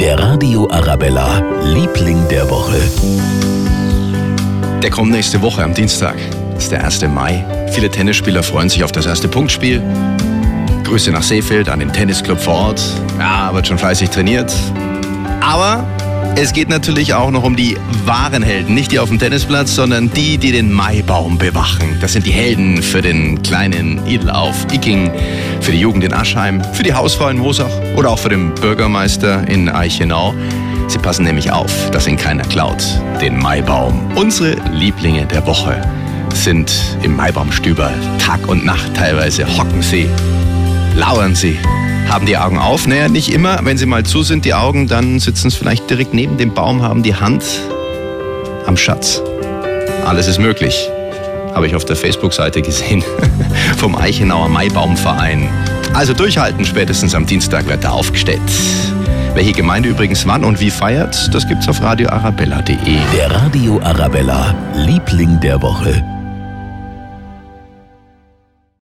Der Radio Arabella, Liebling der Woche. Der kommt nächste Woche am Dienstag. Das ist der 1. Mai. Viele Tennisspieler freuen sich auf das erste Punktspiel. Grüße nach Seefeld an den Tennisclub vor Ort. Ja, wird schon fleißig trainiert. Aber es geht natürlich auch noch um die wahren Helden. Nicht die auf dem Tennisplatz, sondern die, die den Maibaum bewachen. Das sind die Helden für den kleinen Idel auf Icking, für die Jugend in Aschheim, für die Hausfrau in Mosach oder auch für den Bürgermeister in Eichenau. Sie passen nämlich auf, dass ihn keiner klaut. Den Maibaum. Unsere Lieblinge der Woche sind im Maibaumstüber Tag und Nacht teilweise. Hocken sie, lauern sie, haben die Augen auf. Naja, nicht immer. Wenn sie mal zu sind, die Augen, dann sitzen sie vielleicht direkt neben dem Baum, haben die Hand am Schatz. Alles ist möglich. Habe ich auf der Facebook-Seite gesehen. Vom Eichenauer Maibaumverein. Also durchhalten, spätestens am Dienstag wird er aufgestellt. Welche Gemeinde übrigens wann und wie feiert, das gibt's auf radioarabella.de. Der Radio Arabella, Liebling der Woche.